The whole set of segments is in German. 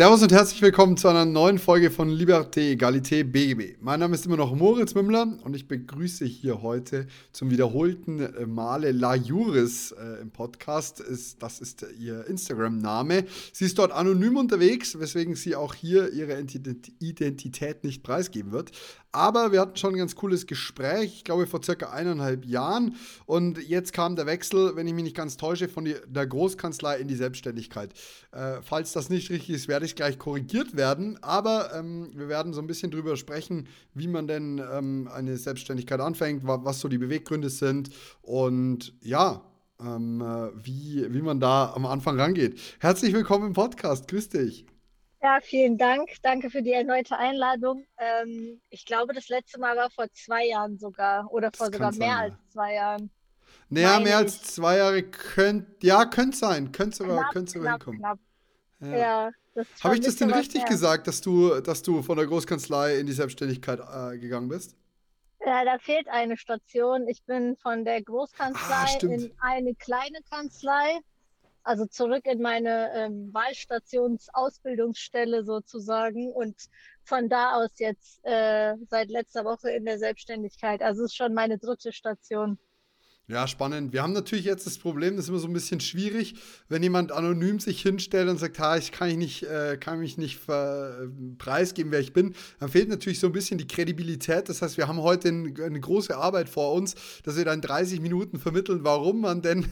Servus und herzlich willkommen zu einer neuen Folge von Liberté, Egalité, BGB. Mein Name ist immer noch Moritz Mümmler und ich begrüße hier heute zum wiederholten äh, Male La Juris äh, im Podcast. Ist, das ist ihr Instagram-Name. Sie ist dort anonym unterwegs, weswegen sie auch hier ihre Identität nicht preisgeben wird. Aber wir hatten schon ein ganz cooles Gespräch, ich glaube vor circa eineinhalb Jahren. Und jetzt kam der Wechsel, wenn ich mich nicht ganz täusche, von der Großkanzlei in die Selbstständigkeit. Äh, falls das nicht richtig ist, werde ich gleich korrigiert werden. Aber ähm, wir werden so ein bisschen drüber sprechen, wie man denn ähm, eine Selbstständigkeit anfängt, was so die Beweggründe sind. Und ja, ähm, äh, wie, wie man da am Anfang rangeht. Herzlich willkommen im Podcast. Grüß dich. Ja, vielen Dank. Danke für die erneute Einladung. Ähm, ich glaube, das letzte Mal war vor zwei Jahren sogar oder vor sogar mehr sein, als zwei Jahren. Naja, Meine mehr als zwei Jahre könnte, ja, könnte sein. Könnte sogar, könnte sogar hinkommen. Knapp. Ja. ja Habe ich das denn richtig mehr. gesagt, dass du, dass du von der Großkanzlei in die Selbstständigkeit äh, gegangen bist? Ja, da fehlt eine Station. Ich bin von der Großkanzlei ah, in eine kleine Kanzlei also zurück in meine ähm, Wahlstationsausbildungsstelle sozusagen und von da aus jetzt äh, seit letzter Woche in der Selbstständigkeit. Also es ist schon meine dritte Station. Ja, spannend. Wir haben natürlich jetzt das Problem, das ist immer so ein bisschen schwierig, wenn jemand anonym sich hinstellt und sagt, ha, ich kann, ich nicht, äh, kann mich nicht äh, preisgeben, wer ich bin, dann fehlt natürlich so ein bisschen die Kredibilität. Das heißt, wir haben heute ein, eine große Arbeit vor uns, dass wir dann 30 Minuten vermitteln, warum man denn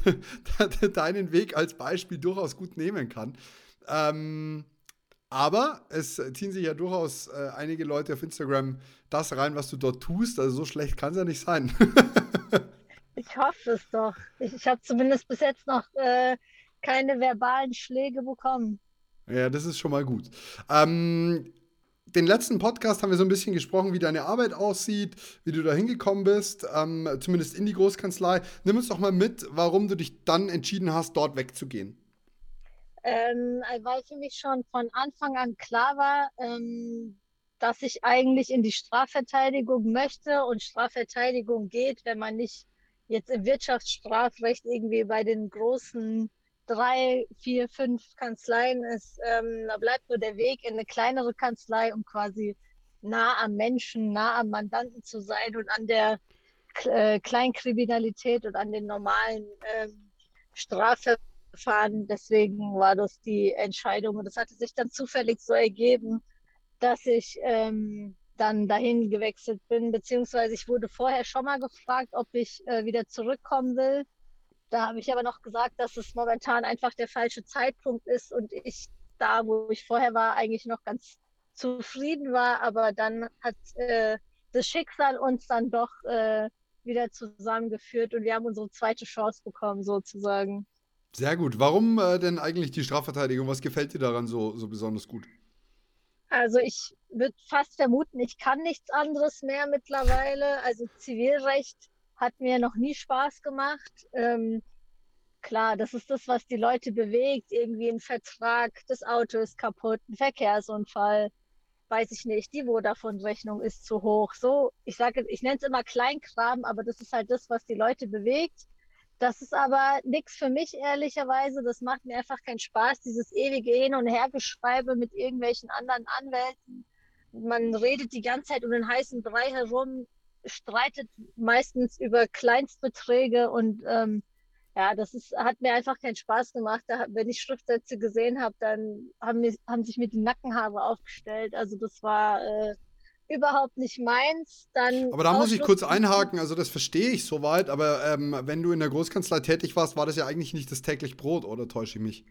deinen Weg als Beispiel durchaus gut nehmen kann. Ähm, aber es ziehen sich ja durchaus äh, einige Leute auf Instagram das rein, was du dort tust. Also so schlecht kann es ja nicht sein. Ich hoffe es doch. Ich, ich habe zumindest bis jetzt noch äh, keine verbalen Schläge bekommen. Ja, das ist schon mal gut. Ähm, den letzten Podcast haben wir so ein bisschen gesprochen, wie deine Arbeit aussieht, wie du da hingekommen bist, ähm, zumindest in die Großkanzlei. Nimm uns doch mal mit, warum du dich dann entschieden hast, dort wegzugehen. Ähm, weil für mich schon von Anfang an klar war, ähm, dass ich eigentlich in die Strafverteidigung möchte und Strafverteidigung geht, wenn man nicht jetzt im Wirtschaftsstrafrecht irgendwie bei den großen drei, vier, fünf Kanzleien ist, ähm, da bleibt nur der Weg in eine kleinere Kanzlei, um quasi nah am Menschen, nah am Mandanten zu sein und an der äh, Kleinkriminalität und an den normalen ähm, Strafverfahren. Deswegen war das die Entscheidung und das hatte sich dann zufällig so ergeben, dass ich ähm, dann dahin gewechselt bin, beziehungsweise ich wurde vorher schon mal gefragt, ob ich äh, wieder zurückkommen will. Da habe ich aber noch gesagt, dass es momentan einfach der falsche Zeitpunkt ist und ich da, wo ich vorher war, eigentlich noch ganz zufrieden war. Aber dann hat äh, das Schicksal uns dann doch äh, wieder zusammengeführt und wir haben unsere zweite Chance bekommen, sozusagen. Sehr gut. Warum äh, denn eigentlich die Strafverteidigung? Was gefällt dir daran so, so besonders gut? Also ich würde fast vermuten, ich kann nichts anderes mehr mittlerweile. Also Zivilrecht hat mir noch nie Spaß gemacht. Ähm, klar, das ist das, was die Leute bewegt. Irgendwie ein Vertrag, das Auto ist kaputt, ein Verkehrsunfall, weiß ich nicht, die Vodafone-Rechnung ist zu hoch. So, ich sage, ich nenne es immer Kleinkram, aber das ist halt das, was die Leute bewegt. Das ist aber nichts für mich, ehrlicherweise. Das macht mir einfach keinen Spaß, dieses ewige Hin- und Hergeschreibe mit irgendwelchen anderen Anwälten. Man redet die ganze Zeit um den heißen Brei herum, streitet meistens über Kleinstbeträge und ähm, ja, das ist, hat mir einfach keinen Spaß gemacht. Da, wenn ich Schriftsätze gesehen habe, dann haben, mir, haben sich mir die Nackenhaare aufgestellt. Also das war äh, überhaupt nicht meins, dann. Aber da muss ich kurz einhaken, also das verstehe ich soweit, aber ähm, wenn du in der Großkanzlei tätig warst, war das ja eigentlich nicht das täglich Brot, oder täusche ich mich?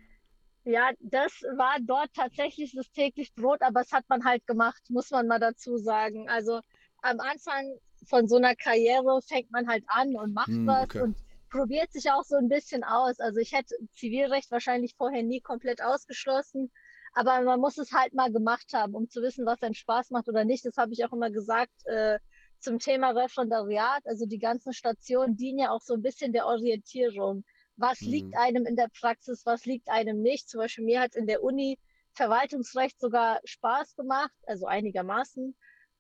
Ja, das war dort tatsächlich das täglich Brot, aber es hat man halt gemacht, muss man mal dazu sagen. Also am Anfang von so einer Karriere fängt man halt an und macht hm, was okay. und probiert sich auch so ein bisschen aus. Also ich hätte Zivilrecht wahrscheinlich vorher nie komplett ausgeschlossen. Aber man muss es halt mal gemacht haben, um zu wissen, was einen Spaß macht oder nicht. Das habe ich auch immer gesagt. Äh, zum Thema Referendariat. Also die ganzen Stationen dienen ja auch so ein bisschen der Orientierung. Was mhm. liegt einem in der Praxis, was liegt einem nicht? Zum Beispiel mir hat in der Uni Verwaltungsrecht sogar Spaß gemacht, also einigermaßen.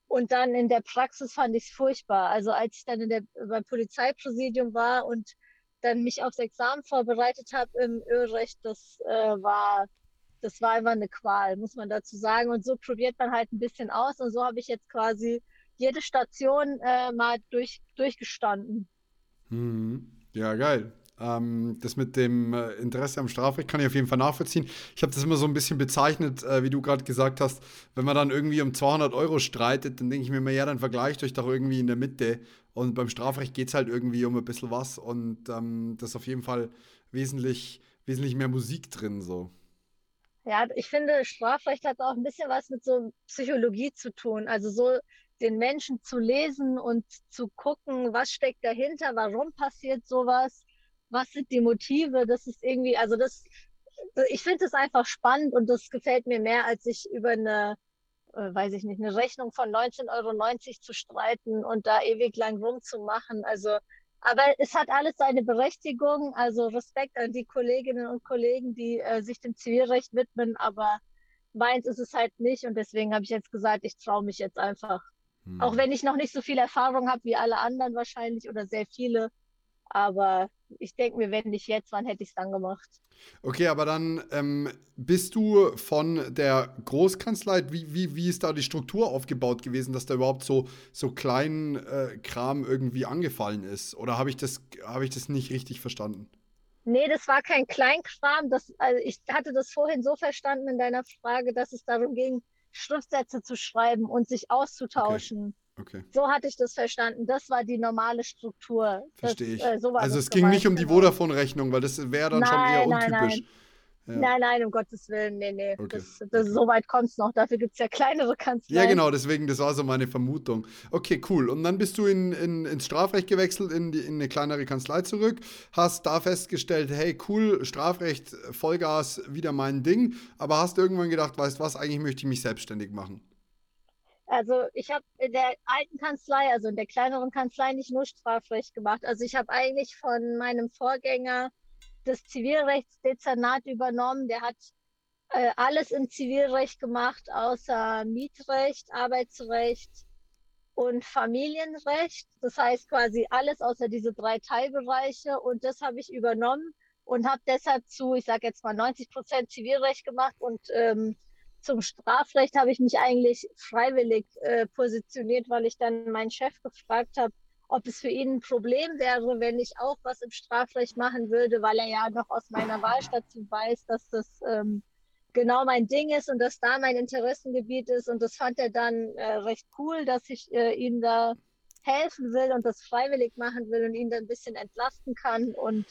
Und dann in der Praxis fand ich es furchtbar. Also als ich dann in der, beim Polizeipräsidium war und dann mich aufs Examen vorbereitet habe im Ölrecht, das äh, war das war einfach eine Qual, muss man dazu sagen. Und so probiert man halt ein bisschen aus. Und so habe ich jetzt quasi jede Station äh, mal durch, durchgestanden. Mhm. Ja, geil. Ähm, das mit dem äh, Interesse am Strafrecht kann ich auf jeden Fall nachvollziehen. Ich habe das immer so ein bisschen bezeichnet, äh, wie du gerade gesagt hast, wenn man dann irgendwie um 200 Euro streitet, dann denke ich mir immer, ja, dann vergleicht euch doch irgendwie in der Mitte. Und beim Strafrecht geht es halt irgendwie um ein bisschen was und ähm, das ist auf jeden Fall wesentlich, wesentlich mehr Musik drin so. Ja, ich finde, Strafrecht hat auch ein bisschen was mit so Psychologie zu tun. Also so den Menschen zu lesen und zu gucken, was steckt dahinter, warum passiert sowas, was sind die Motive. Das ist irgendwie, also das, ich finde es einfach spannend und das gefällt mir mehr, als sich über eine, äh, weiß ich nicht, eine Rechnung von 19,90 Euro zu streiten und da ewig lang rumzumachen. Also aber es hat alles seine Berechtigung. Also Respekt an die Kolleginnen und Kollegen, die äh, sich dem Zivilrecht widmen. Aber meins ist es halt nicht. Und deswegen habe ich jetzt gesagt, ich traue mich jetzt einfach. Hm. Auch wenn ich noch nicht so viel Erfahrung habe wie alle anderen wahrscheinlich oder sehr viele. Aber ich denke mir, wenn nicht jetzt, wann hätte ich es dann gemacht? Okay, aber dann ähm, bist du von der Großkanzlei, wie, wie, wie ist da die Struktur aufgebaut gewesen, dass da überhaupt so, so klein äh, Kram irgendwie angefallen ist? Oder habe ich, das, hab ich das nicht richtig verstanden? Nee, das war kein Kleinkram. Das, also ich hatte das vorhin so verstanden in deiner Frage, dass es darum ging, Schriftsätze zu schreiben und sich auszutauschen. Okay. Okay. So hatte ich das verstanden. Das war die normale Struktur. Verstehe ich. Äh, so also es ging nicht um die genau. Vodafone-Rechnung, weil das wäre dann nein, schon eher untypisch. Nein, nein. Ja. Nein, nein, um Gottes Willen, nee, nee. Okay. Das, das, okay. So weit kommt es noch. Dafür gibt es ja kleinere Kanzleien. Ja, genau, deswegen, das war so meine Vermutung. Okay, cool. Und dann bist du in, in, ins Strafrecht gewechselt, in, die, in eine kleinere Kanzlei zurück, hast da festgestellt, hey, cool, Strafrecht, Vollgas, wieder mein Ding. Aber hast irgendwann gedacht, weißt was, eigentlich möchte ich mich selbstständig machen. Also ich habe in der alten Kanzlei, also in der kleineren Kanzlei, nicht nur Strafrecht gemacht. Also ich habe eigentlich von meinem Vorgänger das Zivilrechtsdezernat übernommen. Der hat äh, alles im Zivilrecht gemacht, außer Mietrecht, Arbeitsrecht und Familienrecht. Das heißt quasi alles außer diese drei Teilbereiche. Und das habe ich übernommen und habe deshalb zu, ich sage jetzt mal 90 Prozent Zivilrecht gemacht und ähm, zum Strafrecht habe ich mich eigentlich freiwillig äh, positioniert, weil ich dann meinen Chef gefragt habe, ob es für ihn ein Problem wäre, wenn ich auch was im Strafrecht machen würde, weil er ja noch aus meiner Wahlstation weiß, dass das ähm, genau mein Ding ist und dass da mein Interessengebiet ist. Und das fand er dann äh, recht cool, dass ich äh, ihm da helfen will und das freiwillig machen will und ihn dann ein bisschen entlasten kann. Und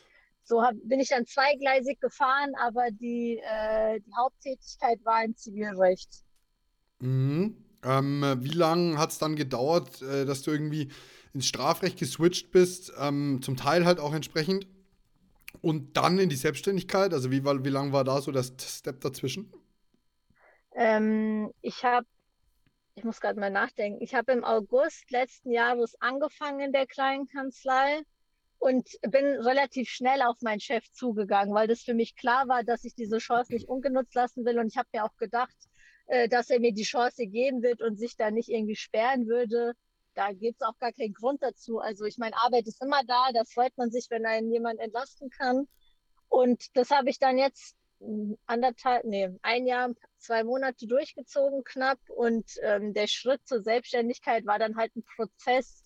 so hab, bin ich dann zweigleisig gefahren, aber die, äh, die Haupttätigkeit war im Zivilrecht. Mhm. Ähm, wie lange hat es dann gedauert, äh, dass du irgendwie ins Strafrecht geswitcht bist? Ähm, zum Teil halt auch entsprechend. Und dann in die Selbstständigkeit? Also wie, wie lang war da so das Step dazwischen? Ähm, ich habe, ich muss gerade mal nachdenken, ich habe im August letzten Jahres angefangen in der kleinen Kanzlei und bin relativ schnell auf meinen Chef zugegangen, weil das für mich klar war, dass ich diese Chance nicht ungenutzt lassen will. Und ich habe mir auch gedacht, äh, dass er mir die Chance geben wird und sich da nicht irgendwie sperren würde. Da gibt es auch gar keinen Grund dazu. Also ich meine, Arbeit ist immer da, da freut man sich, wenn einen jemand entlasten kann. Und das habe ich dann jetzt anderthalb, nee, ein Jahr, zwei Monate durchgezogen knapp. Und ähm, der Schritt zur Selbstständigkeit war dann halt ein Prozess,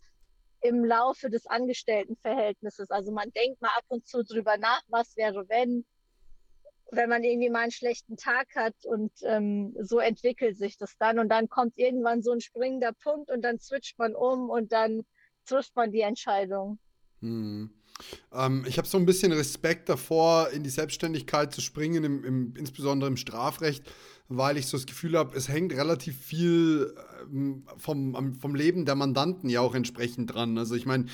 im Laufe des Angestelltenverhältnisses. Also man denkt mal ab und zu drüber nach, was wäre, wenn, wenn man irgendwie mal einen schlechten Tag hat und ähm, so entwickelt sich das dann und dann kommt irgendwann so ein springender Punkt und dann switcht man um und dann trifft man die Entscheidung. Hm. Ähm, ich habe so ein bisschen Respekt davor, in die Selbstständigkeit zu springen, im, im, insbesondere im Strafrecht, weil ich so das Gefühl habe, es hängt relativ viel ähm, vom, vom Leben der Mandanten ja auch entsprechend dran. Also ich meine,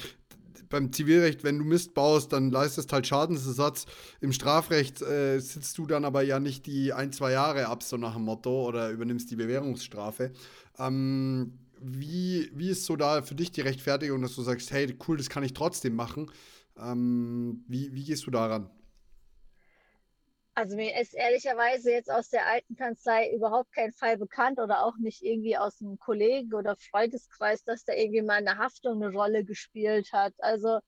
beim Zivilrecht, wenn du Mist baust, dann leistest halt Schadensersatz. Im Strafrecht äh, sitzt du dann aber ja nicht die ein, zwei Jahre ab, so nach dem Motto, oder übernimmst die Bewährungsstrafe. Ähm, wie, wie ist so da für dich die Rechtfertigung, dass du sagst, hey, cool, das kann ich trotzdem machen? Ähm, wie, wie gehst du daran? Also mir ist ehrlicherweise jetzt aus der alten Kanzlei überhaupt kein Fall bekannt oder auch nicht irgendwie aus einem Kollegen- oder Freundeskreis, dass da irgendwie mal eine Haftung eine Rolle gespielt hat. Also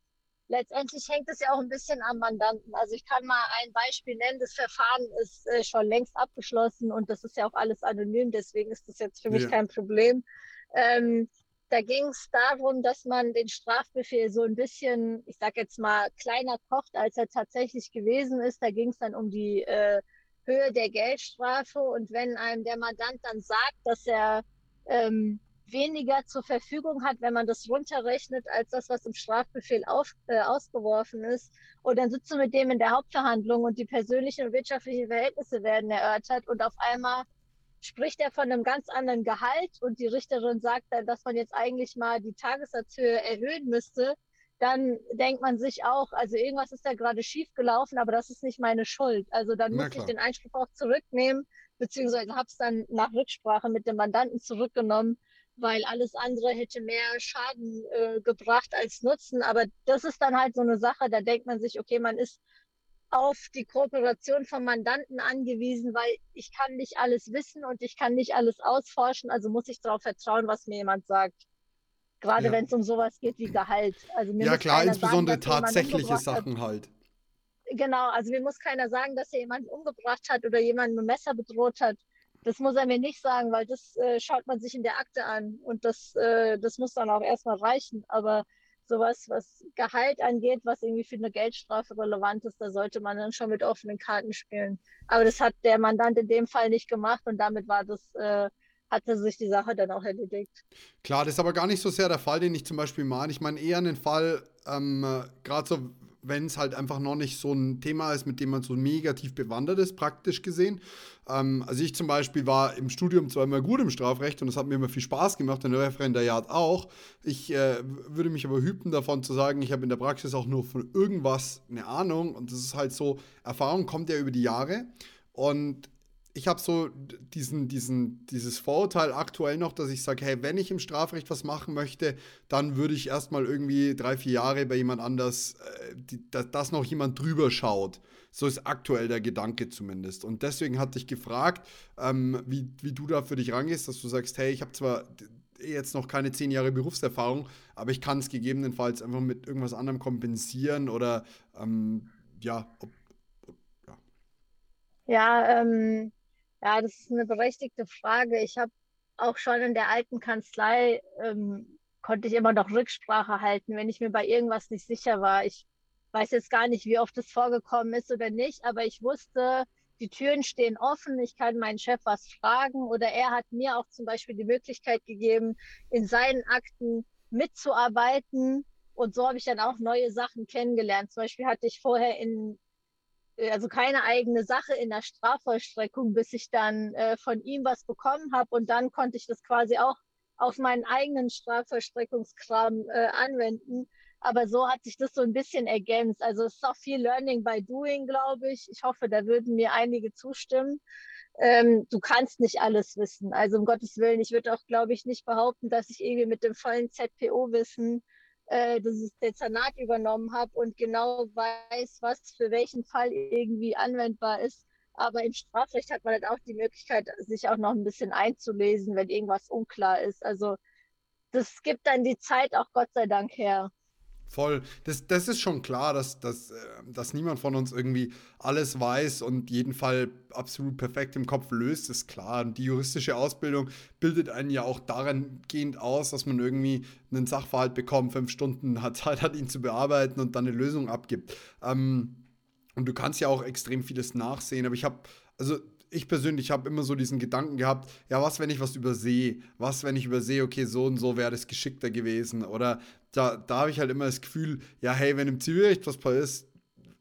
letztendlich hängt es ja auch ein bisschen am Mandanten. Also ich kann mal ein Beispiel nennen. Das Verfahren ist äh, schon längst abgeschlossen und das ist ja auch alles anonym. Deswegen ist das jetzt für mich ja. kein Problem. Ähm, da ging es darum, dass man den Strafbefehl so ein bisschen, ich sag jetzt mal, kleiner kocht, als er tatsächlich gewesen ist. Da ging es dann um die äh, Höhe der Geldstrafe. Und wenn einem der Mandant dann sagt, dass er ähm, weniger zur Verfügung hat, wenn man das runterrechnet, als das, was im Strafbefehl auf, äh, ausgeworfen ist. Und dann sitzt du mit dem in der Hauptverhandlung und die persönlichen und wirtschaftlichen Verhältnisse werden erörtert und auf einmal spricht er von einem ganz anderen Gehalt und die Richterin sagt dann, dass man jetzt eigentlich mal die Tagessatzhöhe erhöhen müsste, dann denkt man sich auch, also irgendwas ist da gerade schief gelaufen, aber das ist nicht meine Schuld. Also dann muss ich den Einspruch auch zurücknehmen, beziehungsweise habe es dann nach Rücksprache mit dem Mandanten zurückgenommen, weil alles andere hätte mehr Schaden äh, gebracht als Nutzen. Aber das ist dann halt so eine Sache, da denkt man sich, okay, man ist auf die Kooperation vom Mandanten angewiesen, weil ich kann nicht alles wissen und ich kann nicht alles ausforschen, also muss ich darauf vertrauen, was mir jemand sagt. Gerade ja. wenn es um sowas geht wie Gehalt. Also mir ja klar, insbesondere sagen, tatsächliche Sachen halt. Genau, also mir muss keiner sagen, dass er jemanden umgebracht hat oder jemanden mit Messer bedroht hat. Das muss er mir nicht sagen, weil das äh, schaut man sich in der Akte an und das, äh, das muss dann auch erstmal reichen. Aber sowas, was Gehalt angeht, was irgendwie für eine Geldstrafe relevant ist, da sollte man dann schon mit offenen Karten spielen. Aber das hat der Mandant in dem Fall nicht gemacht und damit war das, äh, hatte sich die Sache dann auch erledigt. Klar, das ist aber gar nicht so sehr der Fall, den ich zum Beispiel meine. Ich meine eher einen Fall, ähm, gerade so wenn es halt einfach noch nicht so ein Thema ist, mit dem man so negativ bewandert ist, praktisch gesehen. Ähm, also ich zum Beispiel war im Studium zwar immer gut im Strafrecht und es hat mir immer viel Spaß gemacht, in der Referendariat auch. Ich äh, würde mich aber hüten davon zu sagen, ich habe in der Praxis auch nur von irgendwas eine Ahnung und das ist halt so, Erfahrung kommt ja über die Jahre und ich habe so diesen, diesen, dieses Vorurteil aktuell noch, dass ich sage, hey, wenn ich im Strafrecht was machen möchte, dann würde ich erstmal irgendwie drei, vier Jahre bei jemand anders, äh, dass noch jemand drüber schaut. So ist aktuell der Gedanke zumindest. Und deswegen hatte ich gefragt, ähm, wie, wie du da für dich rangehst, dass du sagst, hey, ich habe zwar jetzt noch keine zehn Jahre Berufserfahrung, aber ich kann es gegebenenfalls einfach mit irgendwas anderem kompensieren oder ähm, ja, ob, ja. Ja, ähm, ja, das ist eine berechtigte Frage. Ich habe auch schon in der alten Kanzlei, ähm, konnte ich immer noch Rücksprache halten, wenn ich mir bei irgendwas nicht sicher war. Ich weiß jetzt gar nicht, wie oft das vorgekommen ist oder nicht, aber ich wusste, die Türen stehen offen, ich kann meinen Chef was fragen oder er hat mir auch zum Beispiel die Möglichkeit gegeben, in seinen Akten mitzuarbeiten. Und so habe ich dann auch neue Sachen kennengelernt. Zum Beispiel hatte ich vorher in also keine eigene Sache in der Strafvollstreckung, bis ich dann äh, von ihm was bekommen habe und dann konnte ich das quasi auch auf meinen eigenen Strafvollstreckungskram äh, anwenden. Aber so hat sich das so ein bisschen ergänzt. Also es ist auch viel Learning by Doing, glaube ich. Ich hoffe, da würden mir einige zustimmen. Ähm, du kannst nicht alles wissen. Also um Gottes Willen, ich würde auch, glaube ich, nicht behaupten, dass ich irgendwie mit dem vollen ZPO-Wissen äh, das Dezernat übernommen habe und genau weiß, was für welchen Fall irgendwie anwendbar ist. Aber im Strafrecht hat man dann auch die Möglichkeit, sich auch noch ein bisschen einzulesen, wenn irgendwas unklar ist. Also das gibt dann die Zeit auch Gott sei Dank her. Voll. Das, das ist schon klar, dass, dass, äh, dass niemand von uns irgendwie alles weiß und jeden Fall absolut perfekt im Kopf löst, ist klar. Und die juristische Ausbildung bildet einen ja auch darin gehend aus, dass man irgendwie einen Sachverhalt bekommt, fünf Stunden hat Zeit hat, ihn zu bearbeiten und dann eine Lösung abgibt. Ähm, und du kannst ja auch extrem vieles nachsehen, aber ich habe, also ich persönlich habe immer so diesen Gedanken gehabt, ja, was, wenn ich was übersehe? Was, wenn ich übersehe, okay, so und so wäre das geschickter gewesen? Oder da, da habe ich halt immer das Gefühl, ja, hey, wenn im Zivilrecht was ist,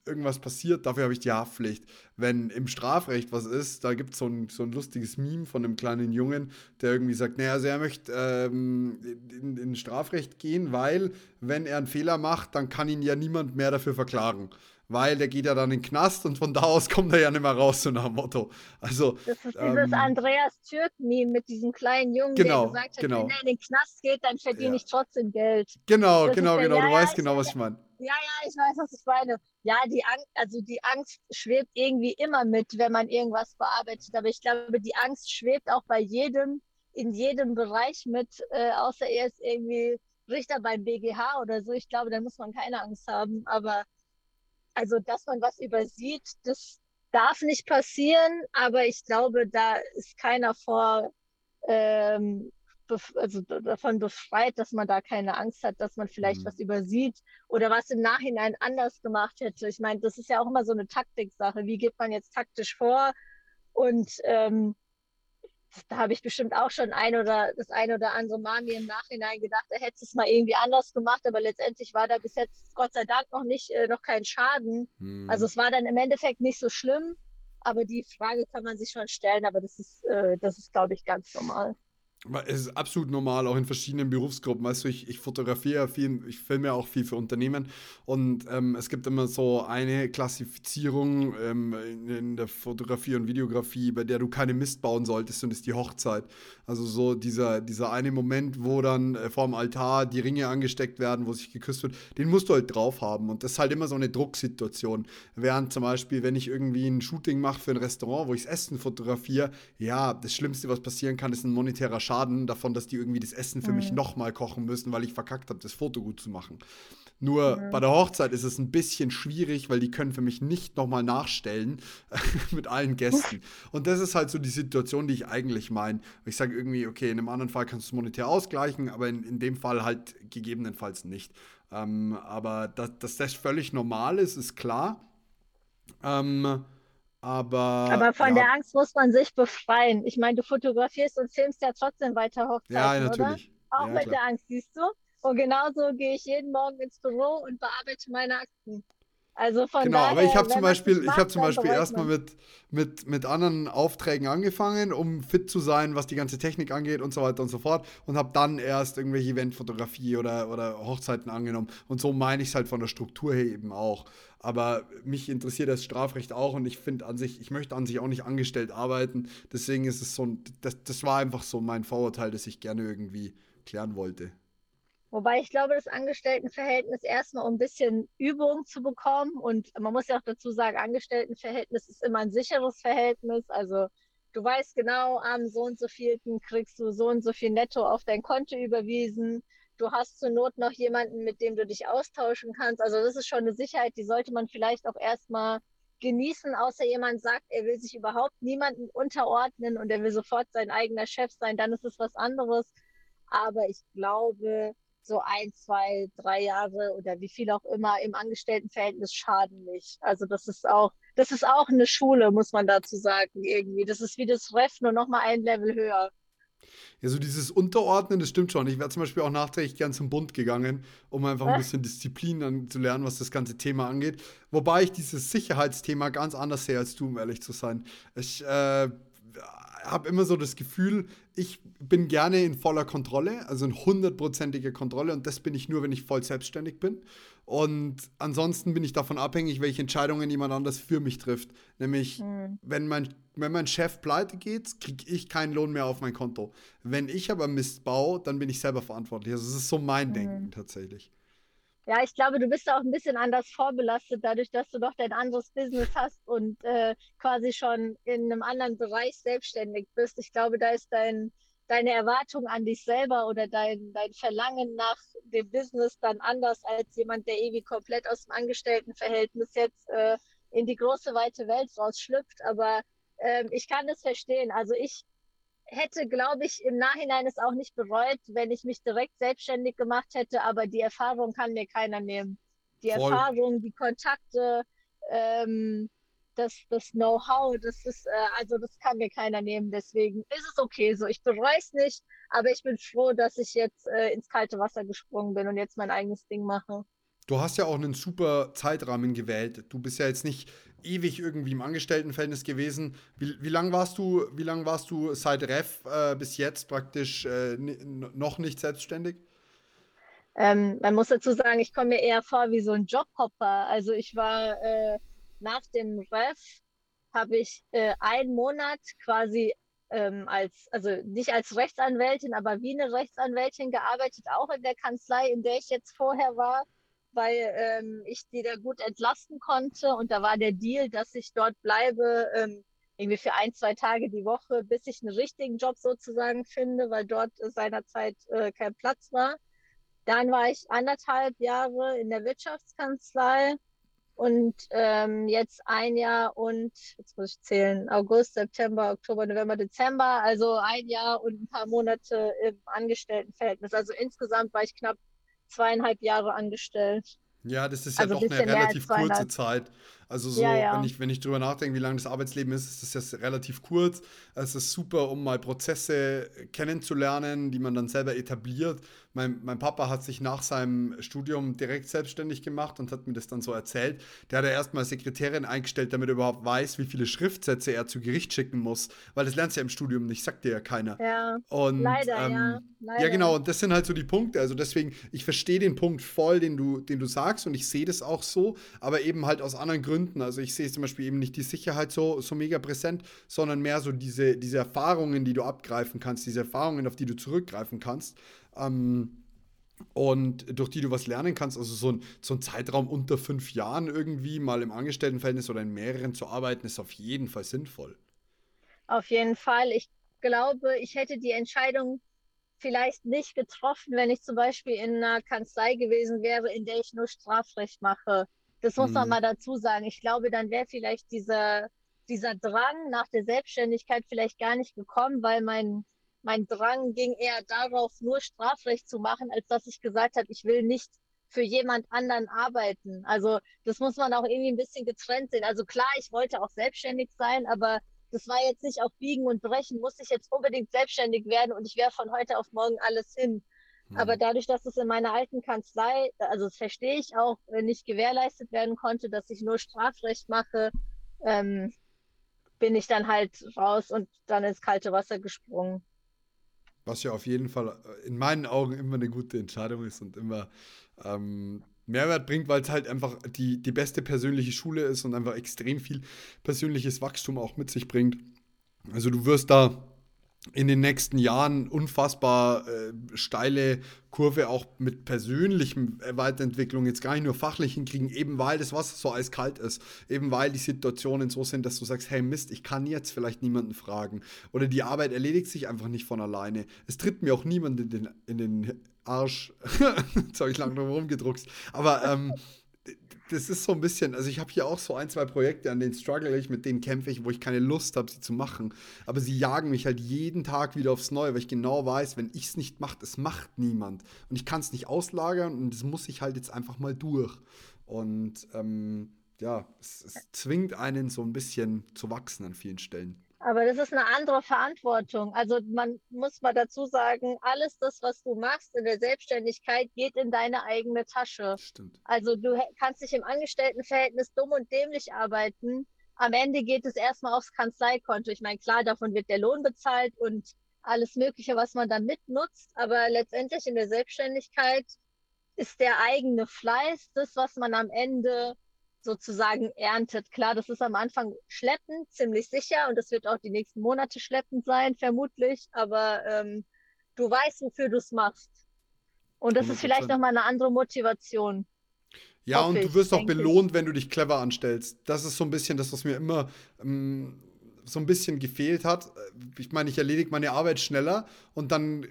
irgendwas passiert, dafür habe ich die Haftpflicht. Wenn im Strafrecht was ist, da gibt so es so ein lustiges Meme von einem kleinen Jungen, der irgendwie sagt, naja, also er möchte ähm, in, in Strafrecht gehen, weil wenn er einen Fehler macht, dann kann ihn ja niemand mehr dafür verklagen. Weil der geht ja dann in den Knast und von da aus kommt er ja nicht mehr raus, so nach dem Motto. Also, das ist dieses ähm, Andreas Türk-Meme mit diesem kleinen Jungen, genau, der gesagt hat, genau. wenn er in den Knast geht, dann verdiene ja. ich trotzdem Geld. Genau, das genau, genau. du ja, weißt genau, was ich meine. Ja, ja, ich weiß, was ich meine. Ja, die Angst, also die Angst schwebt irgendwie immer mit, wenn man irgendwas bearbeitet. Aber ich glaube, die Angst schwebt auch bei jedem, in jedem Bereich mit, äh, außer er ist irgendwie Richter beim BGH oder so. Ich glaube, da muss man keine Angst haben. Aber also, dass man was übersieht, das darf nicht passieren. Aber ich glaube, da ist keiner vor ähm, also davon befreit, dass man da keine Angst hat, dass man vielleicht mhm. was übersieht oder was im Nachhinein anders gemacht hätte. Ich meine, das ist ja auch immer so eine Taktiksache. Wie geht man jetzt taktisch vor? Und ähm, da habe ich bestimmt auch schon ein oder das ein oder andere Mal mir im Nachhinein gedacht, er hätte es mal irgendwie anders gemacht, aber letztendlich war da bis jetzt Gott sei Dank noch nicht äh, noch kein Schaden. Mhm. Also es war dann im Endeffekt nicht so schlimm, aber die Frage kann man sich schon stellen, aber das ist äh, das ist glaube ich ganz normal. Es ist absolut normal, auch in verschiedenen Berufsgruppen. Weißt du, ich, ich fotografiere viel, ich filme auch viel für Unternehmen und ähm, es gibt immer so eine Klassifizierung ähm, in, in, der Fotografie und Videografie, bei der du keine Mist bauen solltest und das ist die Hochzeit. Also so dieser, dieser eine Moment, wo dann äh, vorm Altar die Ringe angesteckt werden, wo sich geküsst wird, den musst du halt drauf haben und das ist halt immer so eine Drucksituation. Während zum Beispiel, wenn ich irgendwie ein Shooting mache für ein Restaurant, wo ich das Essen fotografiere, ja, das Schlimmste, was passieren kann, ist ein monetärer Schaden davon, dass die irgendwie das Essen für mhm. mich nochmal kochen müssen, weil ich verkackt habe, das Foto gut zu machen. Nur mhm. bei der Hochzeit ist es ein bisschen schwierig, weil die können für mich nicht nochmal nachstellen mit allen Gästen. Und das ist halt so die Situation, die ich eigentlich meine. Ich sage irgendwie, okay, in einem anderen Fall kannst du es monetär ausgleichen, aber in, in dem Fall halt gegebenenfalls nicht. Ähm, aber dass, dass das völlig normal ist, ist klar. Ähm, aber, Aber von ja. der Angst muss man sich befreien. Ich meine, du fotografierst und filmst ja trotzdem weiter Hochzeiten, Ja, natürlich. Oder? Auch ja, mit klar. der Angst, siehst du? Und genauso gehe ich jeden Morgen ins Büro und bearbeite meine Akten. Also von genau, daher, aber ich habe zum Beispiel, ich habe zum Beispiel erstmal mit, mit, mit anderen Aufträgen angefangen, um fit zu sein, was die ganze Technik angeht und so weiter und so fort. Und habe dann erst irgendwelche Eventfotografie oder, oder Hochzeiten angenommen. Und so meine ich es halt von der Struktur her eben auch. Aber mich interessiert das Strafrecht auch und ich finde an sich, ich möchte an sich auch nicht angestellt arbeiten. Deswegen ist es so ein, das, das war einfach so mein Vorurteil, das ich gerne irgendwie klären wollte. Wobei ich glaube, das Angestelltenverhältnis erstmal um ein bisschen Übung zu bekommen und man muss ja auch dazu sagen, Angestelltenverhältnis ist immer ein sicheres Verhältnis. Also du weißt genau, am so und so vielten kriegst du so und so viel netto auf dein Konto überwiesen. Du hast zur Not noch jemanden, mit dem du dich austauschen kannst. Also das ist schon eine Sicherheit, die sollte man vielleicht auch erstmal genießen, außer jemand sagt, er will sich überhaupt niemanden unterordnen und er will sofort sein eigener Chef sein, dann ist es was anderes. Aber ich glaube, so ein, zwei, drei Jahre oder wie viel auch immer im Angestelltenverhältnis schaden nicht. Also das ist auch, das ist auch eine Schule, muss man dazu sagen, irgendwie. Das ist wie das Ref, nur noch mal ein Level höher. Ja, so dieses Unterordnen, das stimmt schon. Ich wäre zum Beispiel auch nachträglich gern zum Bund gegangen, um einfach ein bisschen Disziplin zu lernen, was das ganze Thema angeht. Wobei ich dieses Sicherheitsthema ganz anders sehe als du, um ehrlich zu sein. Ich äh, habe immer so das Gefühl, ich bin gerne in voller Kontrolle, also in hundertprozentiger Kontrolle und das bin ich nur, wenn ich voll selbstständig bin. Und ansonsten bin ich davon abhängig, welche Entscheidungen jemand anders für mich trifft. Nämlich, mhm. wenn, mein, wenn mein Chef pleite geht, kriege ich keinen Lohn mehr auf mein Konto. Wenn ich aber Mist baue, dann bin ich selber verantwortlich. Also das ist so mein mhm. Denken tatsächlich. Ja, ich glaube, du bist auch ein bisschen anders vorbelastet, dadurch, dass du doch dein anderes Business hast und äh, quasi schon in einem anderen Bereich selbstständig bist. Ich glaube, da ist dein, deine Erwartung an dich selber oder dein, dein Verlangen nach dem Business dann anders als jemand, der irgendwie komplett aus dem Angestelltenverhältnis jetzt äh, in die große, weite Welt rausschlüpft. Aber ähm, ich kann das verstehen. Also ich hätte, glaube ich, im Nachhinein es auch nicht bereut, wenn ich mich direkt selbstständig gemacht hätte, aber die Erfahrung kann mir keiner nehmen. Die Voll. Erfahrung, die Kontakte, ähm, das, das Know-how, das ist, äh, also das kann mir keiner nehmen. Deswegen ist es okay so. Ich bereue es nicht, aber ich bin froh, dass ich jetzt äh, ins kalte Wasser gesprungen bin und jetzt mein eigenes Ding mache. Du hast ja auch einen super Zeitrahmen gewählt. Du bist ja jetzt nicht ewig irgendwie im Angestelltenverhältnis gewesen. Wie, wie lange warst du, wie lang warst du seit Ref äh, bis jetzt praktisch äh, noch nicht selbstständig? Ähm, man muss dazu sagen, ich komme mir eher vor wie so ein Jobhopper. Also ich war äh, nach dem Ref, habe ich äh, einen Monat quasi ähm, als, also nicht als Rechtsanwältin, aber wie eine Rechtsanwältin gearbeitet, auch in der Kanzlei, in der ich jetzt vorher war, weil ähm, ich die da gut entlasten konnte. Und da war der Deal, dass ich dort bleibe, ähm, irgendwie für ein, zwei Tage die Woche, bis ich einen richtigen Job sozusagen finde, weil dort seinerzeit äh, kein Platz war. Dann war ich anderthalb Jahre in der Wirtschaftskanzlei und ähm, jetzt ein Jahr und, jetzt muss ich zählen, August, September, Oktober, November, Dezember, also ein Jahr und ein paar Monate im Angestelltenverhältnis. Also insgesamt war ich knapp zweieinhalb Jahre angestellt. Ja, das ist ja also doch eine relativ kurze Zeit. Also so, ja, ja. Wenn, ich, wenn ich drüber nachdenke, wie lang das Arbeitsleben ist, ist das ja relativ kurz. Es ist super, um mal Prozesse kennenzulernen, die man dann selber etabliert. Mein, mein Papa hat sich nach seinem Studium direkt selbstständig gemacht und hat mir das dann so erzählt. Der hat ja erstmal Sekretärin eingestellt, damit er überhaupt weiß, wie viele Schriftsätze er zu Gericht schicken muss. Weil das lernst du ja im Studium nicht, sagt dir ja keiner. Ja, und, leider, ähm, ja. Leider. Ja, genau. Und das sind halt so die Punkte. Also deswegen, ich verstehe den Punkt voll, den du, den du sagst und ich sehe das auch so, aber eben halt aus anderen Gründen Gründen. Also ich sehe zum Beispiel eben nicht die Sicherheit so, so mega präsent, sondern mehr so diese, diese Erfahrungen, die du abgreifen kannst, diese Erfahrungen, auf die du zurückgreifen kannst. Ähm, und durch die du was lernen kannst, also so ein, so ein Zeitraum unter fünf Jahren irgendwie mal im Angestelltenverhältnis oder in mehreren zu arbeiten, ist auf jeden Fall sinnvoll. Auf jeden Fall. Ich glaube, ich hätte die Entscheidung vielleicht nicht getroffen, wenn ich zum Beispiel in einer Kanzlei gewesen wäre, in der ich nur Strafrecht mache. Das muss man mhm. mal dazu sagen. Ich glaube, dann wäre vielleicht dieser, dieser Drang nach der Selbstständigkeit vielleicht gar nicht gekommen, weil mein, mein Drang ging eher darauf, nur Strafrecht zu machen, als dass ich gesagt habe, ich will nicht für jemand anderen arbeiten. Also das muss man auch irgendwie ein bisschen getrennt sehen. Also klar, ich wollte auch selbstständig sein, aber das war jetzt nicht auf Biegen und Brechen, muss ich jetzt unbedingt selbstständig werden und ich wäre von heute auf morgen alles hin. Aber hm. dadurch, dass es in meiner alten Kanzlei, also das verstehe ich auch, äh, nicht gewährleistet werden konnte, dass ich nur Strafrecht mache, ähm, bin ich dann halt raus und dann ins kalte Wasser gesprungen. Was ja auf jeden Fall äh, in meinen Augen immer eine gute Entscheidung ist und immer ähm, Mehrwert bringt, weil es halt einfach die, die beste persönliche Schule ist und einfach extrem viel persönliches Wachstum auch mit sich bringt. Also du wirst da in den nächsten Jahren unfassbar äh, steile Kurve auch mit persönlichem Weiterentwicklung jetzt gar nicht nur fachlich hinkriegen, eben weil das Wasser so eiskalt ist, eben weil die Situationen so sind, dass du sagst, hey Mist, ich kann jetzt vielleicht niemanden fragen. Oder die Arbeit erledigt sich einfach nicht von alleine. Es tritt mir auch niemand in den, in den Arsch, jetzt habe ich lange drum rumgedruckst, aber ähm, das ist so ein bisschen, also ich habe hier auch so ein, zwei Projekte, an denen struggle ich, mit denen kämpfe ich, wo ich keine Lust habe, sie zu machen. Aber sie jagen mich halt jeden Tag wieder aufs Neue, weil ich genau weiß, wenn ich es nicht mache, es macht niemand. Und ich kann es nicht auslagern und das muss ich halt jetzt einfach mal durch. Und ähm, ja, es, es zwingt einen so ein bisschen zu wachsen an vielen Stellen. Aber das ist eine andere Verantwortung. Also man muss mal dazu sagen, alles das, was du machst in der Selbstständigkeit, geht in deine eigene Tasche. Stimmt. Also du kannst dich im Angestelltenverhältnis dumm und dämlich arbeiten. Am Ende geht es erstmal aufs Kanzleikonto. Ich meine, klar, davon wird der Lohn bezahlt und alles Mögliche, was man da mitnutzt. Aber letztendlich in der Selbstständigkeit ist der eigene Fleiß das, was man am Ende sozusagen erntet. Klar, das ist am Anfang schleppend, ziemlich sicher, und das wird auch die nächsten Monate schleppend sein, vermutlich, aber ähm, du weißt, wofür du es machst. Und das 100%. ist vielleicht nochmal eine andere Motivation. Ja, und du wirst auch belohnt, ich. wenn du dich clever anstellst. Das ist so ein bisschen das, was mir immer ähm, so ein bisschen gefehlt hat. Ich meine, ich erledige meine Arbeit schneller und dann, äh,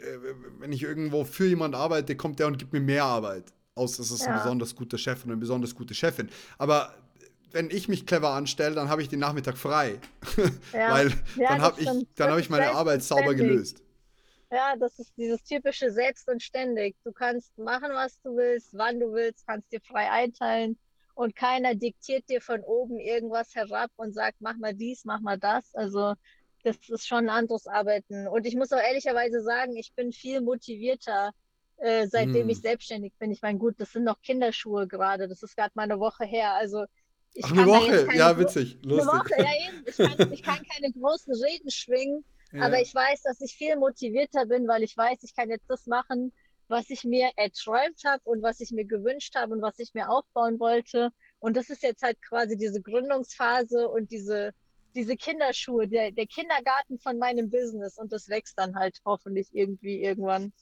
wenn ich irgendwo für jemand arbeite, kommt der und gibt mir mehr Arbeit aus, es ist ja. ein besonders guter Chef und eine besonders gute Chefin. Aber wenn ich mich clever anstelle, dann habe ich den Nachmittag frei. Ja. Weil ja, dann habe ich, hab ich meine Arbeit sauber gelöst. Ja, das ist dieses typische Selbst und ständig. Du kannst machen, was du willst, wann du willst, kannst dir frei einteilen und keiner diktiert dir von oben irgendwas herab und sagt, mach mal dies, mach mal das. Also das ist schon ein anderes Arbeiten. Und ich muss auch ehrlicherweise sagen, ich bin viel motivierter äh, seitdem hm. ich selbstständig bin. Ich meine, gut, das sind noch Kinderschuhe gerade. Das ist gerade mal eine Woche her. Also ich Ach, eine Woche, ja, witzig, lustig. Eine Woche, ja, eben. Ich kann, ich kann keine großen Reden schwingen, ja. aber ich weiß, dass ich viel motivierter bin, weil ich weiß, ich kann jetzt das machen, was ich mir erträumt habe und was ich mir gewünscht habe und was ich mir aufbauen wollte. Und das ist jetzt halt quasi diese Gründungsphase und diese, diese Kinderschuhe, der, der Kindergarten von meinem Business. Und das wächst dann halt hoffentlich irgendwie irgendwann.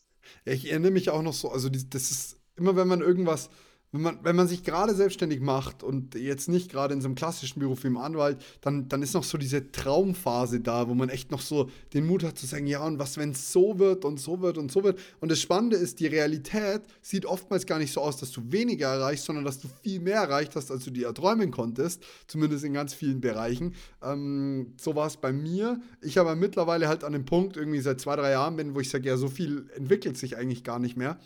Ich erinnere mich auch noch so, also das ist immer, wenn man irgendwas wenn man, wenn man sich gerade selbstständig macht und jetzt nicht gerade in so einem klassischen Beruf wie im Anwalt, dann, dann ist noch so diese Traumphase da, wo man echt noch so den Mut hat zu sagen, ja, und was, wenn es so wird und so wird und so wird. Und das Spannende ist, die Realität sieht oftmals gar nicht so aus, dass du weniger erreichst, sondern dass du viel mehr erreicht hast, als du dir erträumen konntest, zumindest in ganz vielen Bereichen. Ähm, so war es bei mir. Ich habe mittlerweile halt an dem Punkt, irgendwie seit zwei, drei Jahren bin, wo ich sage, ja, so viel entwickelt sich eigentlich gar nicht mehr.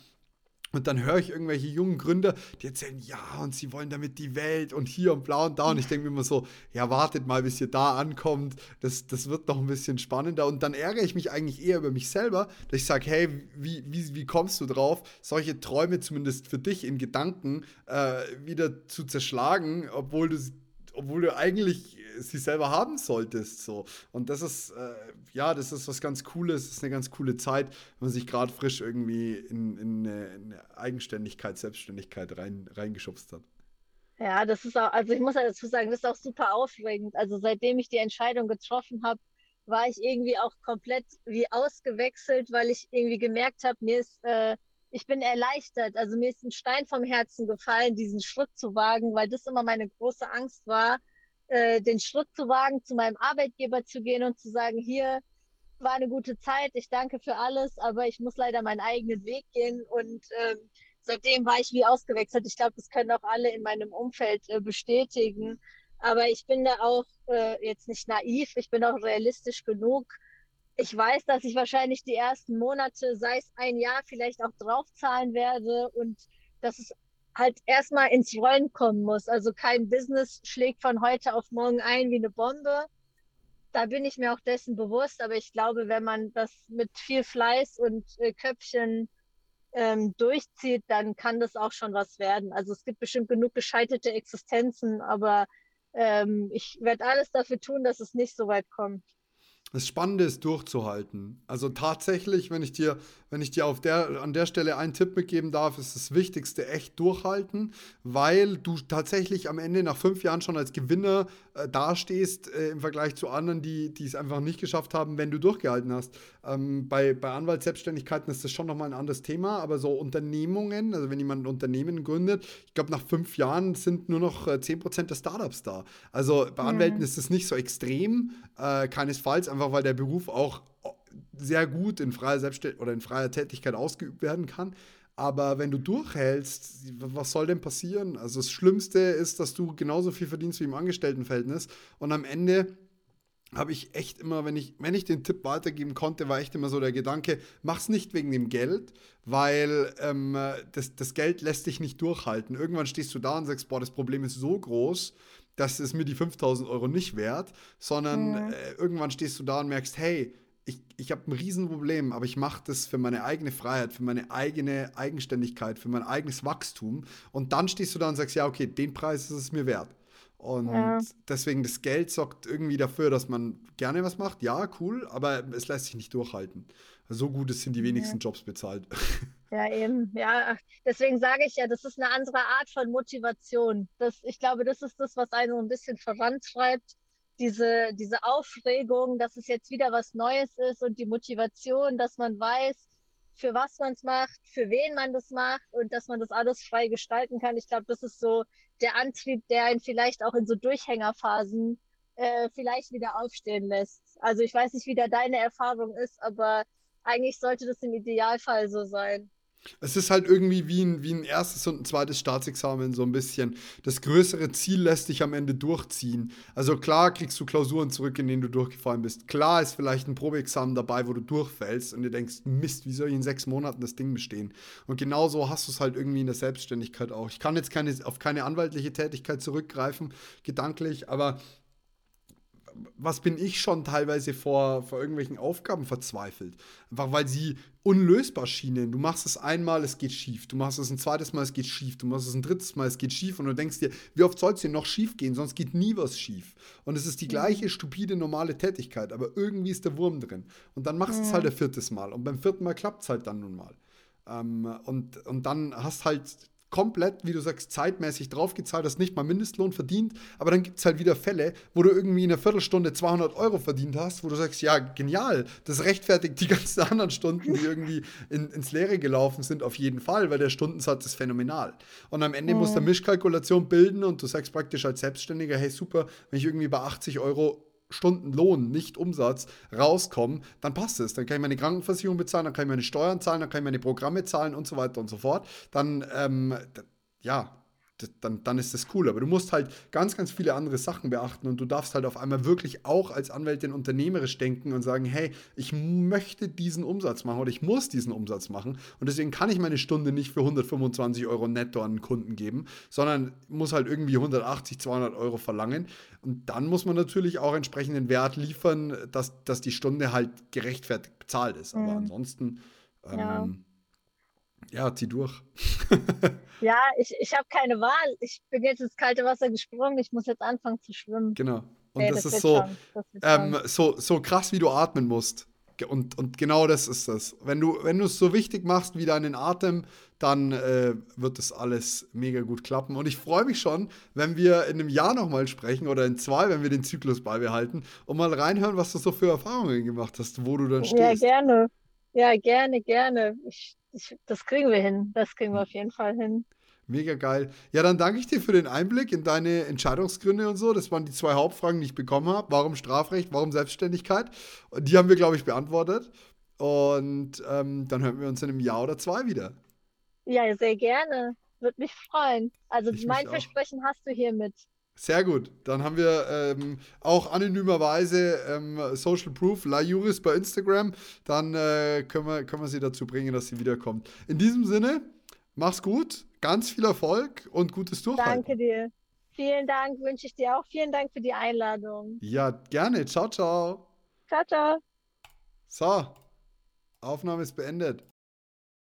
Und dann höre ich irgendwelche jungen Gründer, die erzählen, ja, und sie wollen damit die Welt und hier und bla und da. Und ich denke mir immer so, ja, wartet mal, bis ihr da ankommt. Das, das wird noch ein bisschen spannender. Und dann ärgere ich mich eigentlich eher über mich selber, dass ich sage, hey, wie, wie, wie kommst du drauf, solche Träume zumindest für dich in Gedanken äh, wieder zu zerschlagen, obwohl du obwohl du eigentlich sie selber haben solltest. So. Und das ist, äh, ja, das ist was ganz Cooles, das ist eine ganz coole Zeit, wenn man sich gerade frisch irgendwie in, in, eine, in, eine, Eigenständigkeit, Selbstständigkeit rein, reingeschubst hat. Ja, das ist auch, also ich muss dazu sagen, das ist auch super aufregend. Also seitdem ich die Entscheidung getroffen habe, war ich irgendwie auch komplett wie ausgewechselt, weil ich irgendwie gemerkt habe, mir ist, äh, ich bin erleichtert. Also mir ist ein Stein vom Herzen gefallen, diesen Schritt zu wagen, weil das immer meine große Angst war, äh, den Schritt zu wagen, zu meinem Arbeitgeber zu gehen und zu sagen, hier war eine gute Zeit, ich danke für alles, aber ich muss leider meinen eigenen Weg gehen. Und ähm, seitdem war ich wie ausgewechselt. Ich glaube, das können auch alle in meinem Umfeld äh, bestätigen. Aber ich bin da auch äh, jetzt nicht naiv, ich bin auch realistisch genug. Ich weiß, dass ich wahrscheinlich die ersten Monate, sei es ein Jahr, vielleicht auch draufzahlen werde und dass es halt erstmal ins Rollen kommen muss. Also kein Business schlägt von heute auf morgen ein wie eine Bombe. Da bin ich mir auch dessen bewusst, aber ich glaube, wenn man das mit viel Fleiß und äh, Köpfchen ähm, durchzieht, dann kann das auch schon was werden. Also es gibt bestimmt genug gescheiterte Existenzen, aber ähm, ich werde alles dafür tun, dass es nicht so weit kommt. Das Spannende ist durchzuhalten. Also tatsächlich, wenn ich dir, wenn ich dir auf der, an der Stelle einen Tipp mitgeben darf, ist das Wichtigste echt durchhalten, weil du tatsächlich am Ende nach fünf Jahren schon als Gewinner äh, dastehst äh, im Vergleich zu anderen, die, die es einfach nicht geschafft haben, wenn du durchgehalten hast. Ähm, bei, bei Anwaltsselbstständigkeiten ist das schon nochmal ein anderes Thema, aber so Unternehmungen, also wenn jemand ein Unternehmen gründet, ich glaube nach fünf Jahren sind nur noch äh, 10% der Startups da. Also bei Anwälten mhm. ist es nicht so extrem, äh, keinesfalls, einfach weil der Beruf auch sehr gut in freier Selbstständigkeit oder in freier Tätigkeit ausgeübt werden kann. Aber wenn du durchhältst, was soll denn passieren? Also das Schlimmste ist, dass du genauso viel verdienst wie im Angestelltenverhältnis und am Ende habe ich echt immer, wenn ich, wenn ich den Tipp weitergeben konnte, war echt immer so der Gedanke, mach's nicht wegen dem Geld, weil ähm, das, das Geld lässt dich nicht durchhalten. Irgendwann stehst du da und sagst, boah, das Problem ist so groß, das ist mir die 5000 Euro nicht wert, sondern mhm. äh, irgendwann stehst du da und merkst, hey, ich, ich habe ein Riesenproblem, aber ich mache das für meine eigene Freiheit, für meine eigene Eigenständigkeit, für mein eigenes Wachstum. Und dann stehst du da und sagst, ja, okay, den Preis ist es mir wert. Und ja. deswegen, das Geld sorgt irgendwie dafür, dass man gerne was macht. Ja, cool, aber es lässt sich nicht durchhalten. So gut sind die wenigsten ja. Jobs bezahlt. Ja, eben. Ja, deswegen sage ich ja, das ist eine andere Art von Motivation. Das, ich glaube, das ist das, was einen so ein bisschen vorantreibt. Diese, diese Aufregung, dass es jetzt wieder was Neues ist und die Motivation, dass man weiß, für was man es macht, für wen man das macht und dass man das alles frei gestalten kann. Ich glaube, das ist so der Antrieb, der einen vielleicht auch in so Durchhängerphasen äh, vielleicht wieder aufstehen lässt. Also ich weiß nicht, wie da deine Erfahrung ist, aber eigentlich sollte das im Idealfall so sein. Es ist halt irgendwie wie ein, wie ein erstes und ein zweites Staatsexamen so ein bisschen. Das größere Ziel lässt dich am Ende durchziehen. Also klar kriegst du Klausuren zurück, in denen du durchgefallen bist. Klar ist vielleicht ein Probeexamen dabei, wo du durchfällst und dir denkst, Mist, wie soll ich in sechs Monaten das Ding bestehen? Und genauso hast du es halt irgendwie in der Selbstständigkeit auch. Ich kann jetzt keine, auf keine anwaltliche Tätigkeit zurückgreifen, gedanklich, aber was bin ich schon teilweise vor, vor irgendwelchen Aufgaben verzweifelt. Einfach weil sie unlösbar schienen. Du machst es einmal, es geht schief. Du machst es ein zweites Mal, es geht schief. Du machst es ein drittes Mal, es geht schief. Und du denkst dir, wie oft soll es dir noch schief gehen? Sonst geht nie was schief. Und es ist die gleiche stupide, normale Tätigkeit. Aber irgendwie ist der Wurm drin. Und dann machst du es halt ein viertes Mal. Und beim vierten Mal klappt es halt dann nun mal. Ähm, und, und dann hast halt komplett, wie du sagst, zeitmäßig draufgezahlt, hast nicht mal Mindestlohn verdient, aber dann gibt es halt wieder Fälle, wo du irgendwie in einer Viertelstunde 200 Euro verdient hast, wo du sagst, ja, genial, das rechtfertigt die ganzen anderen Stunden, die irgendwie in, ins Leere gelaufen sind, auf jeden Fall, weil der Stundensatz ist phänomenal. Und am Ende mhm. musst du eine Mischkalkulation bilden und du sagst praktisch als Selbstständiger, hey, super, wenn ich irgendwie bei 80 Euro Stundenlohn, nicht Umsatz, rauskommen, dann passt es. Dann kann ich meine Krankenversicherung bezahlen, dann kann ich meine Steuern zahlen, dann kann ich meine Programme zahlen und so weiter und so fort. Dann, ähm, ja, dann, dann ist das cool. Aber du musst halt ganz, ganz viele andere Sachen beachten und du darfst halt auf einmal wirklich auch als Anwältin unternehmerisch denken und sagen, hey, ich möchte diesen Umsatz machen oder ich muss diesen Umsatz machen und deswegen kann ich meine Stunde nicht für 125 Euro netto an einen Kunden geben, sondern muss halt irgendwie 180, 200 Euro verlangen und dann muss man natürlich auch entsprechenden Wert liefern, dass, dass die Stunde halt gerechtfertigt bezahlt ist. Aber mhm. ansonsten... Ähm, ja ja, zieh durch. ja, ich, ich habe keine Wahl. Ich bin jetzt ins kalte Wasser gesprungen. Ich muss jetzt anfangen zu schwimmen. Genau. Und nee, das, das, ist so, das ähm, so, so krass, wie du atmen musst. Und, und genau das ist das. Wenn du wenn es so wichtig machst wie deinen Atem, dann äh, wird das alles mega gut klappen. Und ich freue mich schon, wenn wir in einem Jahr nochmal sprechen oder in zwei, wenn wir den Zyklus beibehalten und mal reinhören, was du so für Erfahrungen gemacht hast, wo du dann stehst. Ja, gerne. Ja, gerne, gerne. Ich ich, das kriegen wir hin. Das kriegen wir auf jeden Fall hin. Mega geil. Ja, dann danke ich dir für den Einblick in deine Entscheidungsgründe und so. Das waren die zwei Hauptfragen, die ich bekommen habe. Warum Strafrecht, warum Selbstständigkeit? Und die haben wir, glaube ich, beantwortet. Und ähm, dann hören wir uns in einem Jahr oder zwei wieder. Ja, sehr gerne. Würde mich freuen. Also ich mein Versprechen hast du hiermit. Sehr gut. Dann haben wir ähm, auch anonymerweise ähm, Social Proof, La Juris bei Instagram. Dann äh, können, wir, können wir sie dazu bringen, dass sie wiederkommt. In diesem Sinne, mach's gut, ganz viel Erfolg und gutes Durchhalten. Danke dir. Vielen Dank, wünsche ich dir auch. Vielen Dank für die Einladung. Ja, gerne. Ciao, ciao. Ciao, ciao. So, Aufnahme ist beendet.